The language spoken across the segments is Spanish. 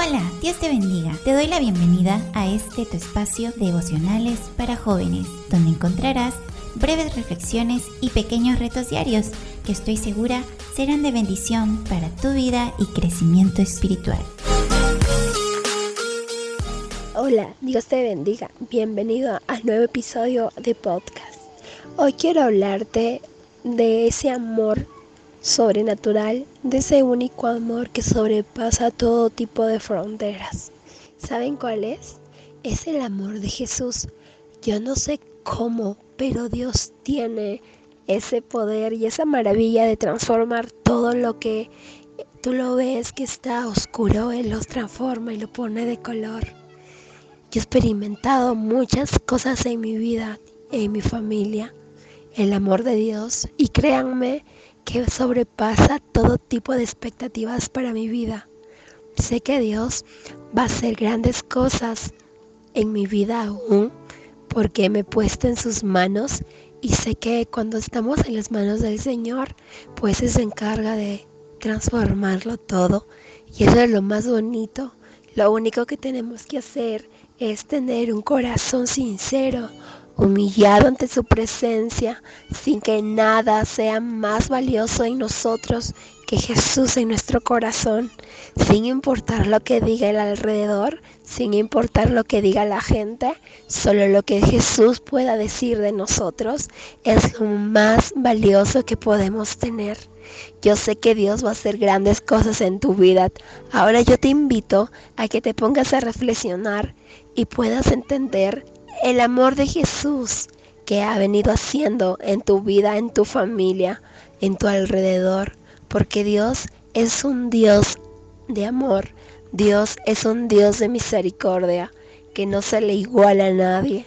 Hola, Dios te bendiga. Te doy la bienvenida a este tu espacio devocionales para jóvenes, donde encontrarás breves reflexiones y pequeños retos diarios que estoy segura serán de bendición para tu vida y crecimiento espiritual. Hola, Dios te bendiga. Bienvenido al nuevo episodio de podcast. Hoy quiero hablarte de ese amor sobrenatural, de ese único amor que sobrepasa todo tipo de fronteras. ¿Saben cuál es? Es el amor de Jesús. Yo no sé cómo, pero Dios tiene ese poder y esa maravilla de transformar todo lo que tú lo ves que está oscuro, Él lo transforma y lo pone de color. Yo he experimentado muchas cosas en mi vida, en mi familia, el amor de Dios y créanme que sobrepasa todo tipo de expectativas para mi vida. Sé que Dios va a hacer grandes cosas en mi vida aún porque me he puesto en sus manos y sé que cuando estamos en las manos del Señor, pues Él se encarga de transformarlo todo. Y eso es lo más bonito. Lo único que tenemos que hacer es tener un corazón sincero, humillado ante su presencia, sin que nada sea más valioso en nosotros que Jesús en nuestro corazón, sin importar lo que diga el alrededor, sin importar lo que diga la gente, solo lo que Jesús pueda decir de nosotros es lo más valioso que podemos tener. Yo sé que Dios va a hacer grandes cosas en tu vida. Ahora yo te invito a que te pongas a reflexionar y puedas entender el amor de Jesús que ha venido haciendo en tu vida, en tu familia, en tu alrededor, porque Dios es un Dios de amor, Dios es un Dios de misericordia, que no se le iguala a nadie.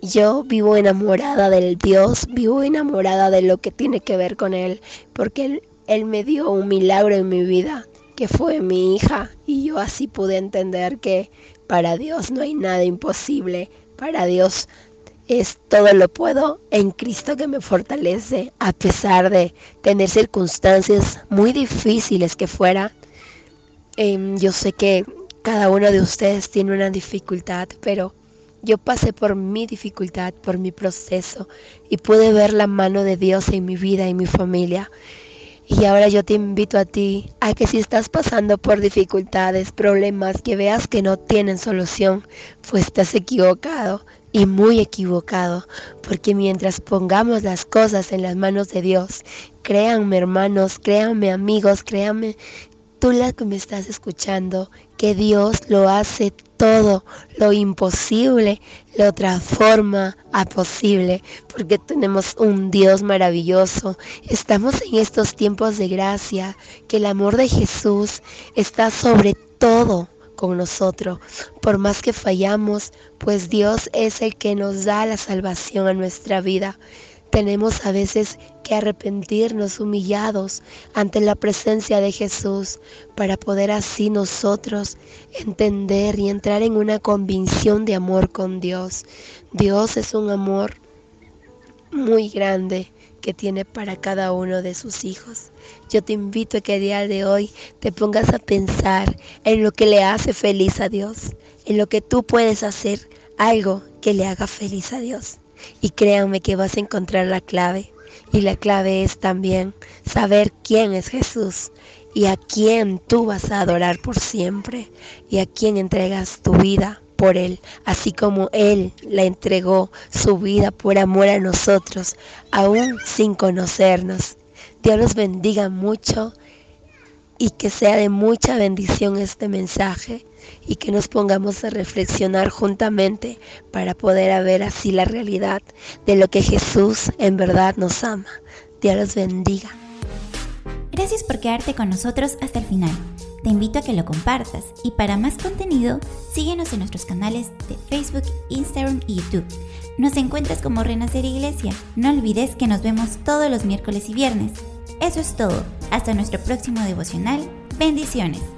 Yo vivo enamorada del Dios, vivo enamorada de lo que tiene que ver con Él, porque Él, él me dio un milagro en mi vida, que fue mi hija, y yo así pude entender que para Dios no hay nada imposible, para Dios es todo lo puedo en Cristo que me fortalece, a pesar de tener circunstancias muy difíciles que fuera. Em, yo sé que cada uno de ustedes tiene una dificultad, pero yo pasé por mi dificultad, por mi proceso y pude ver la mano de Dios en mi vida y mi familia. Y ahora yo te invito a ti a que si estás pasando por dificultades, problemas que veas que no tienen solución, pues estás equivocado y muy equivocado, porque mientras pongamos las cosas en las manos de Dios, créanme hermanos, créanme amigos, créanme tú la que me estás escuchando, que Dios lo hace todo, lo imposible lo transforma a posible, porque tenemos un Dios maravilloso. Estamos en estos tiempos de gracia, que el amor de Jesús está sobre todo con nosotros. Por más que fallamos, pues Dios es el que nos da la salvación a nuestra vida. Tenemos a veces que arrepentirnos humillados ante la presencia de Jesús para poder así nosotros entender y entrar en una convicción de amor con Dios. Dios es un amor muy grande que tiene para cada uno de sus hijos. Yo te invito a que el día de hoy te pongas a pensar en lo que le hace feliz a Dios, en lo que tú puedes hacer, algo que le haga feliz a Dios. Y créanme que vas a encontrar la clave. Y la clave es también saber quién es Jesús y a quién tú vas a adorar por siempre y a quién entregas tu vida por Él, así como Él la entregó su vida por amor a nosotros, aún sin conocernos. Dios los bendiga mucho y que sea de mucha bendición este mensaje y que nos pongamos a reflexionar juntamente para poder ver así la realidad de lo que Jesús en verdad nos ama. Dios los bendiga. Gracias por quedarte con nosotros hasta el final. Te invito a que lo compartas y para más contenido síguenos en nuestros canales de Facebook, Instagram y YouTube. Nos encuentras como Renacer Iglesia. No olvides que nos vemos todos los miércoles y viernes. Eso es todo. Hasta nuestro próximo devocional. Bendiciones.